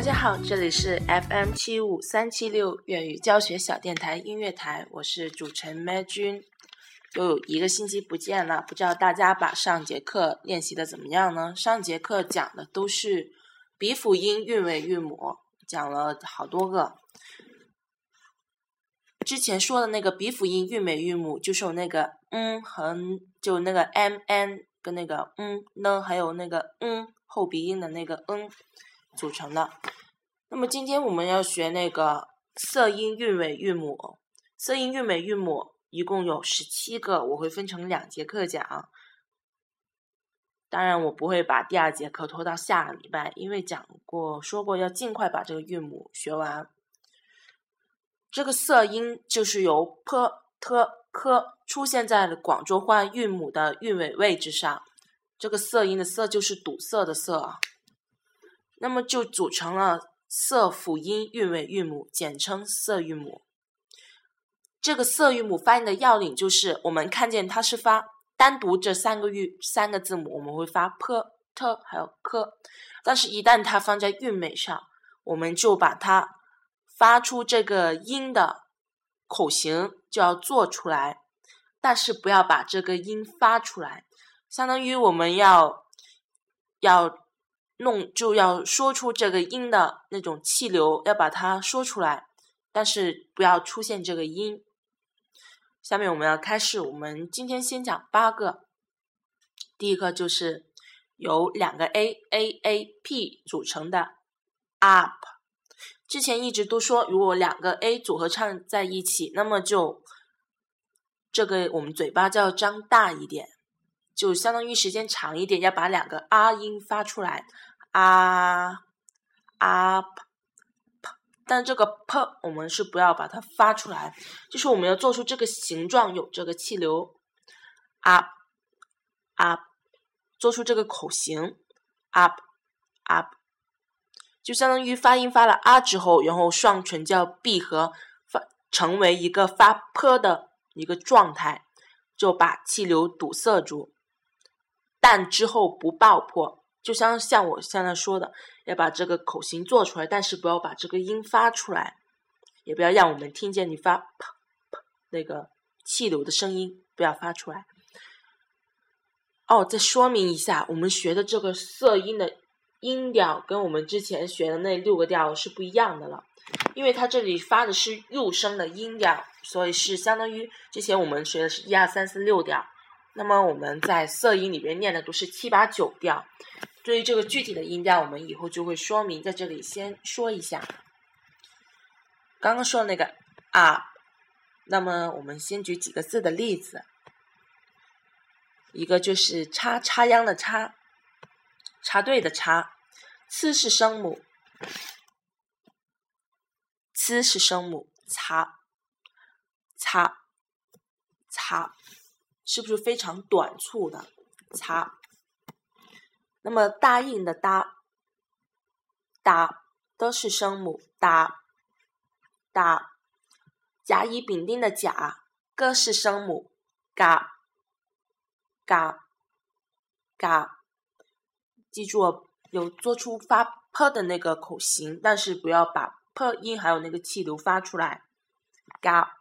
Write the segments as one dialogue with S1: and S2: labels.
S1: 大家好，这里是 FM 七五三七六粤语教学小电台音乐台，我是主持人麦君。又有一个星期不见了，不知道大家把上节课练习的怎么样呢？上节课讲的都是鼻辅音韵尾韵母，讲了好多个。之前说的那个鼻辅音韵尾韵母，就是有那个嗯和就那个 m n 跟那个嗯呢，还有那个嗯后鼻音的那个嗯组成的。那么今天我们要学那个色音韵尾韵母，色音韵尾韵母一共有十七个，我会分成两节课讲。当然，我不会把第二节课拖到下个礼拜，因为讲过说过要尽快把这个韵母学完。这个色音就是由 p、t、k 出现在了广州话韵母的韵尾位置上，这个色音的色就是堵塞的塞，那么就组成了。色辅音韵尾韵母，简称色韵母。这个色韵母发音的要领就是，我们看见它是发单独这三个韵三个字母，我们会发 p、t 还有 k。但是，一旦它放在韵尾上，我们就把它发出这个音的口型就要做出来，但是不要把这个音发出来，相当于我们要要。弄就要说出这个音的那种气流，要把它说出来，但是不要出现这个音。下面我们要开始，我们今天先讲八个。第一个就是由两个 a a a p 组成的 up。之前一直都说，如果两个 a 组合唱在一起，那么就这个我们嘴巴就要张大一点，就相当于时间长一点，要把两个 r 音发出来。啊啊 p，但这个 p 我们是不要把它发出来，就是我们要做出这个形状，有这个气流，up up，做出这个口型，up up，就相当于发音发了啊之后，然后双唇就要闭合，发成为一个发 p 的一个状态，就把气流堵塞住，但之后不爆破。就像像我现在说的，要把这个口型做出来，但是不要把这个音发出来，也不要让我们听见你发“啪啪”那个气流的声音，不要发出来。哦，再说明一下，我们学的这个色音的音调跟我们之前学的那六个调是不一样的了，因为它这里发的是入声的音调，所以是相当于之前我们学的是一二三四六调，那么我们在色音里边念的都是七八九调。对于这个具体的音调，我们以后就会说明，在这里先说一下。刚刚说的那个啊，那么我们先举几个字的例子，一个就是插插秧的插，插队的插，呲是声母，呲是声母，擦，擦，擦，是不是非常短促的擦？那么答应的答，答都是声母，答答甲乙丙丁的甲，各是声母，嘎嘎嘎。记住，有做出发 p 的那个口型，但是不要把 p 音还有那个气流发出来。嘎，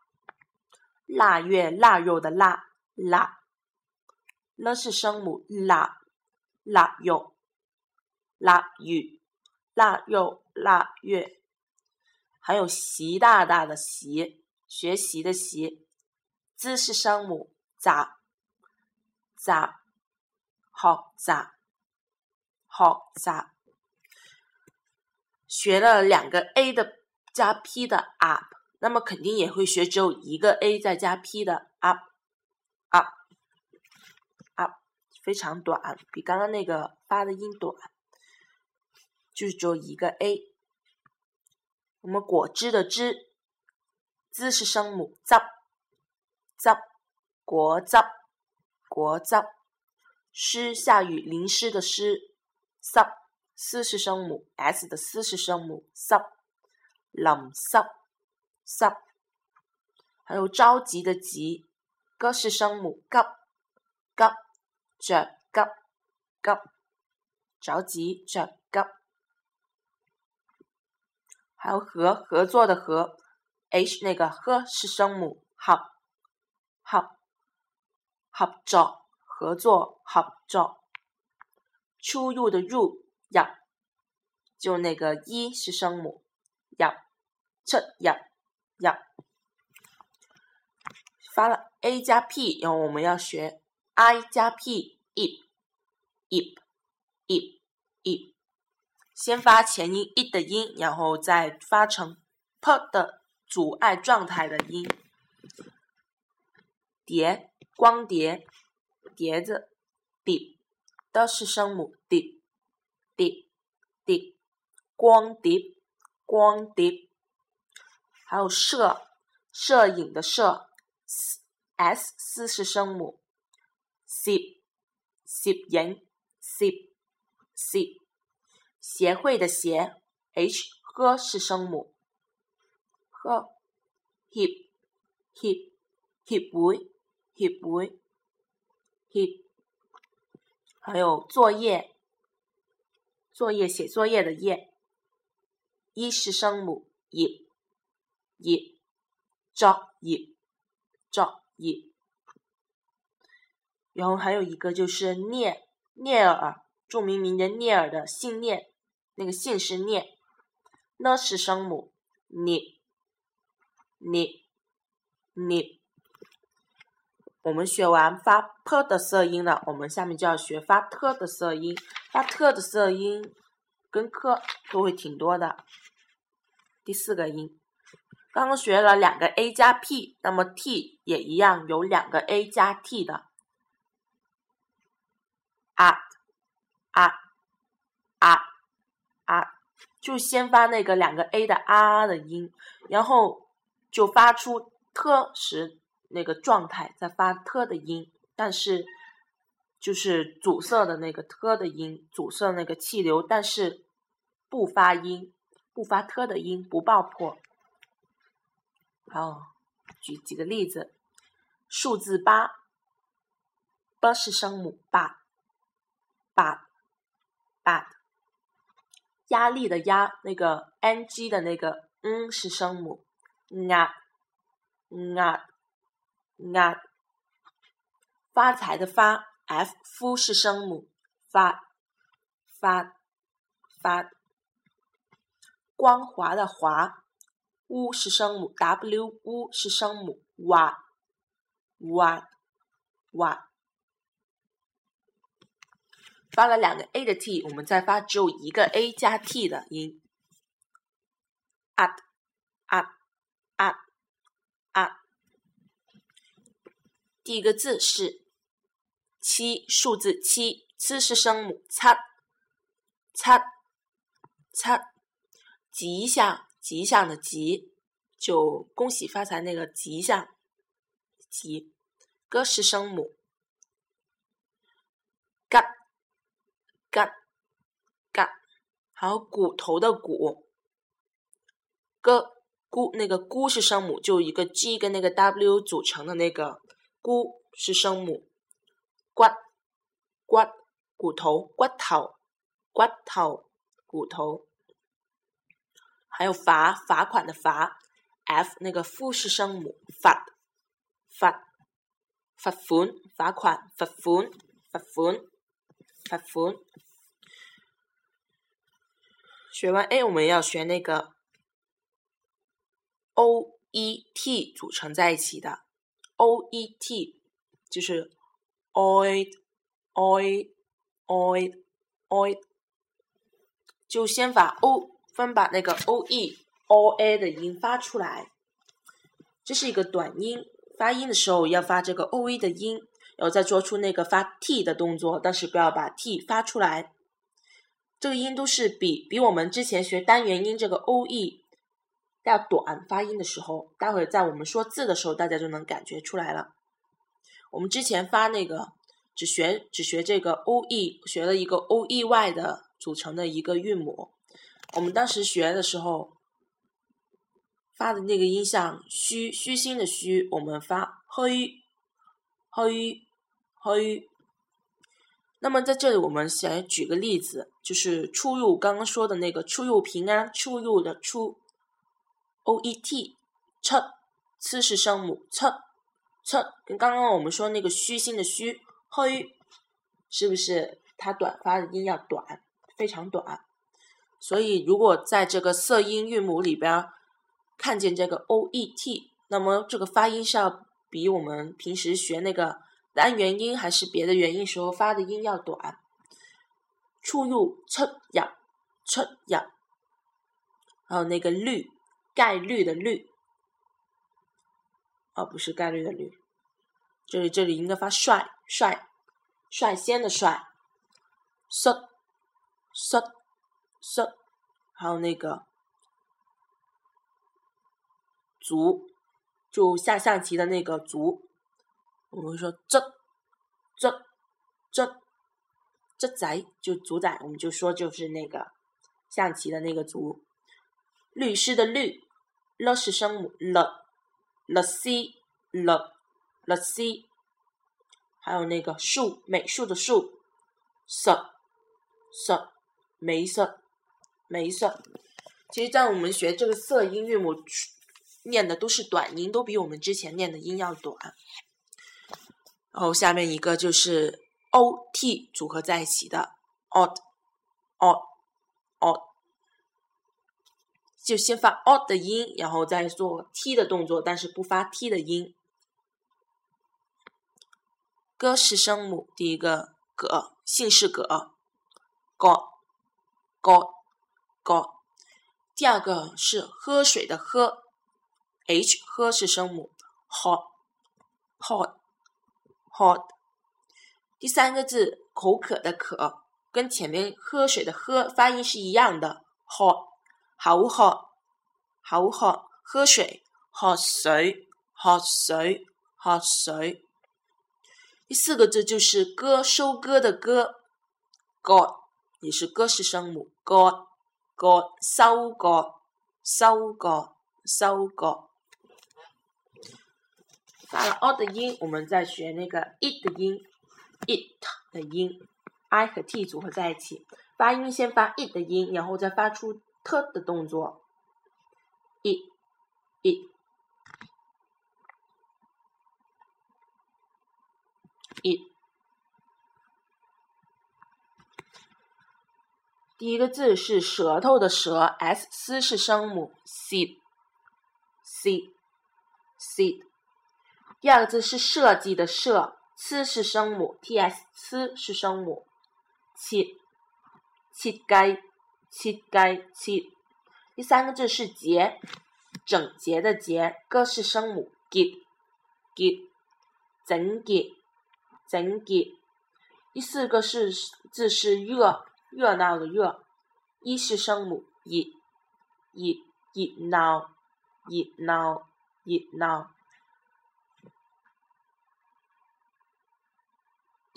S1: 腊月腊肉的腊，腊了是声母，腊。腊肉、腊鱼、腊肉、腊月，还有习大大的习，学习的习，姿是声母，咋咋好咋好咋，学了两个 a 的加 p 的 up，那么肯定也会学只有一个 a 再加 p 的 up。非常短，比刚刚那个发的音短，就是只有一个 a 我们果汁的汁，滋是声母，z z 果汁果汁。湿下雨淋湿的湿，s 是声母，s 的丝是声母，s 冷湿湿。还有着急的急，g 是声母，g g 着急急着急着急。还有合合作的合，h 那个呵是声母，合合合作合作合作。出入的入呀，就那个一是声母，呀出呀，呀。发了 a 加 p，然后我们要学 i 加 p，ip，ip，ip，ip，先发前音 i 的音，然后再发成 p 的阻碍状态的音。碟，光碟，碟子碟的是声母，d，d，d，光碟，光碟。还有摄，摄影的摄。s 丝是声母摄摄影摄摄协会的协，h 呵是声母，呵 hip hip hip 会 hip 会 hip 还有作业，作业写作业的业，一是声母，业业作业。作业，然后还有一个就是聂聂耳，著名名人聂耳的姓聂，那个姓是聂，呢是声母，聂聂聂。我们学完发 p 的色音了，我们下面就要学发 t 的色音，发 t 的色音跟 k 都会挺多的。第四个音。刚刚学了两个 a 加 p，那么 t 也一样有两个 a 加 t 的。啊啊啊啊，就先发那个两个 a 的啊的音，然后就发出 t 时那个状态，再发 t 的音，但是就是阻塞的那个 t 的音，阻塞那个气流，但是不发音，不发 t 的音，不爆破。好，举几个例子。数字八，b 是声母，八，把把。压力的压，那个 ng 的那个嗯是声母，啊，啊，啊。发财的发，f 夫是声母，发，发，发。光滑的滑。u 是声母，w u 是声母，wa wa wa 发了两个 a 的 t，我们再发只有一个 a 加 t 的音，at at at at。第一个字是七，数字七，c 是声母，c c c 吉祥。吉祥的吉，就恭喜发财那个吉祥，吉，歌是声母，嘎，嘎，嘎，还有骨头的骨，歌，咕，那个咕是声母，就一个 g 跟那个 w 组成的那个咕是声母，骨，骨，骨头，骨头，骨头，骨头。还有罚罚款的罚，f 那个复是声母，罚罚罚款罚款罚款罚款。罚款。学完 a，我们要学那个 o e t 组成在一起的 o e t，就是 oid oid oid oid，就先把 o。分把那个 o e o a 的音发出来，这是一个短音，发音的时候要发这个 o e 的音，然后再做出那个发 t 的动作，但是不要把 t 发出来。这个音都是比比我们之前学单元音这个 o e 要短发音的时候，待会在我们说字的时候，大家就能感觉出来了。我们之前发那个只学只学这个 o e，学了一个 o e y 的组成的一个韵母。我们当时学的时候发的那个音像虚虚心的虚，我们发嘿嘿。那么在这里，我们先举个例子，就是出入刚刚说的那个出入平安出入的出，o e t，出，次是声母出，出，跟刚刚我们说那个虚心的虚，嘿，是不是它短发的音要短，非常短？所以如果在这个色音韵母里边看见这个 o e t，那么这个发音是要比我们平时学那个。单元音还是别的元音时候发的音要短，出入出入出入，还有那个率概率的率，哦不是概率的率，这里这里应该发率率率先的率，率率率，还有那个足，就下象棋的那个足。我们说这这这这仔就主宰，我们就说就是那个象棋的那个卒。律师的律，l 是声母，l l c l l c，还有那个术美术的术，s s 没色没色。其实，在我们学这个色音韵母念的都是短音，都比我们之前念的音要短。然后下面一个就是 o t 组合在一起的 odd，odd，odd，就先发 odd 的音，然后再做 t 的动作，但是不发 t 的音。歌是声母，第一个葛，姓氏葛，go，go，go。第二个是喝水的喝，h 喝是声母 hot。hot，第三个字口渴的渴，跟前面喝水的喝发音是一样的，hot，好喝，好喝，喝水，喝水，喝水，喝水。第四个字就是割收割的割，god，也是歌式声母，god，god，收割，收割，收割。发了 o 的音，我们再学那个 it 的音，it 的音，i 和 t 组合在一起，发音先发 it 的音，然后再发出 t 的动作，it，it，it。第一个字是舌头的舌，s 是声母，seed，seed，seed。第二个字是设计的设，ts 是声母，ts 呲是声母，切切该切该切。第三个字是节，整洁的洁，g 是声母 “g g”，整洁整洁。第四个是字是热，热闹的热，一是声母，热热热闹热闹热闹。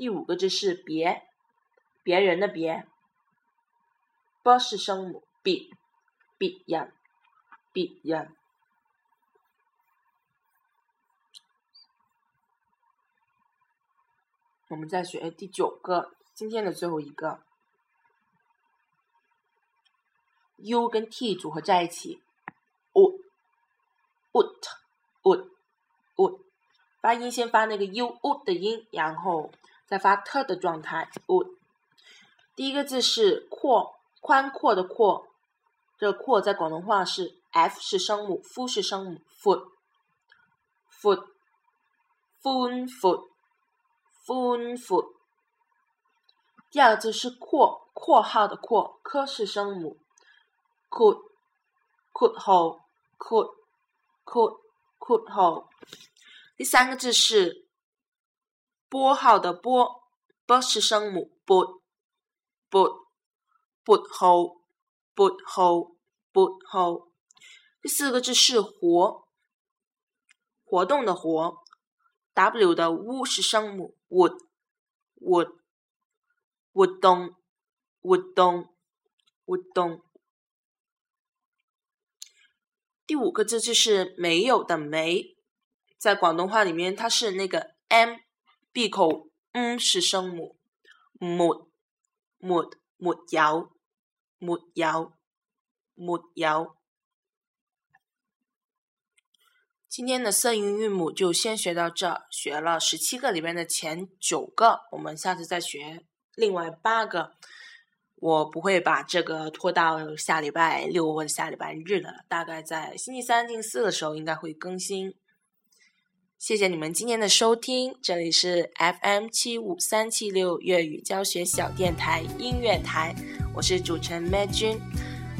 S1: 第五个字是别，别人的别，b 是声母，b，b 人，，b 人。我们再学第九个，今天的最后一个，u 跟 t 组合在一起，wood，wood，wood，wood，发音先发那个 u，ut 的音，然后。在发特的状态，would 第一个字是括，宽阔的阔，这个括在广东话是 f 是声母，f 是声母，foot foot，foot foot，foot foot。第二个字是括括号的括，科是声母，could could hold，could could could hold。第三个字是。拨号的拨，b 是声母，boot boot boot h o boot hole boot h o 第四个字是活，活动的活，W 的 W 是声母，wood wood wood 东 wood 东 wood 东第五个字就是没有的没，在广东话里面它是那个 m。闭口，嗯是声母，没没没有没有没有。今天的色韵韵母就先学到这，学了十七个里面的前九个，我们下次再学另外八个。我不会把这个拖到下礼拜六或者下礼拜日的，大概在星期三、星期四的时候应该会更新。谢谢你们今天的收听，这里是 FM 七五三七六粤语教学小电台音乐台，我是主持人 Mad 君。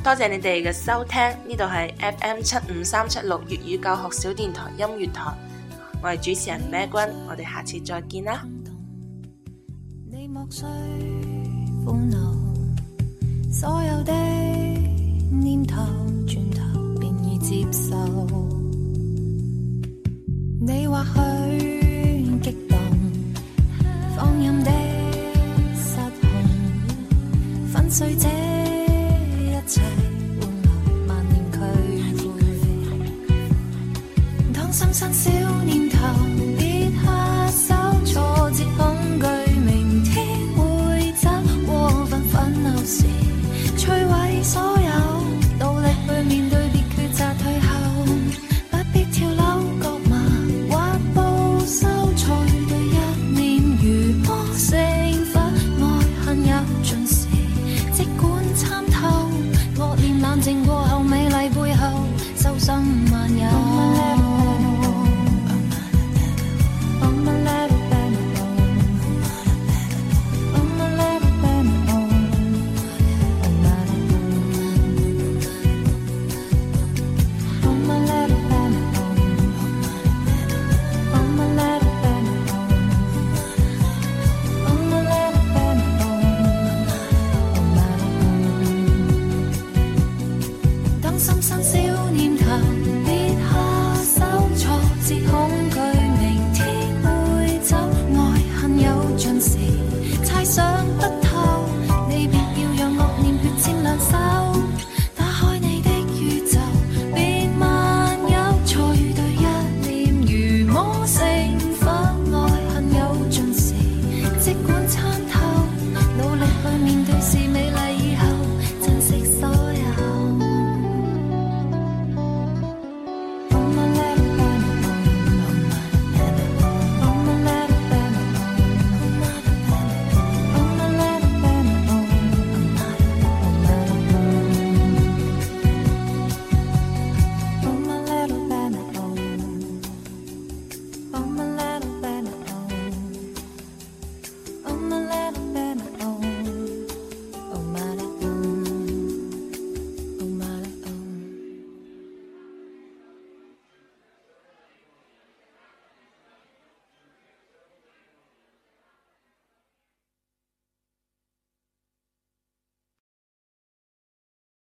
S1: 多謝你哋嘅收聽，呢度係 FM 七五三七六粵語教學小電台音樂台，我係主持人咩君，我哋下次再見啦。你莫所有的念頭轉頭便已接受，在这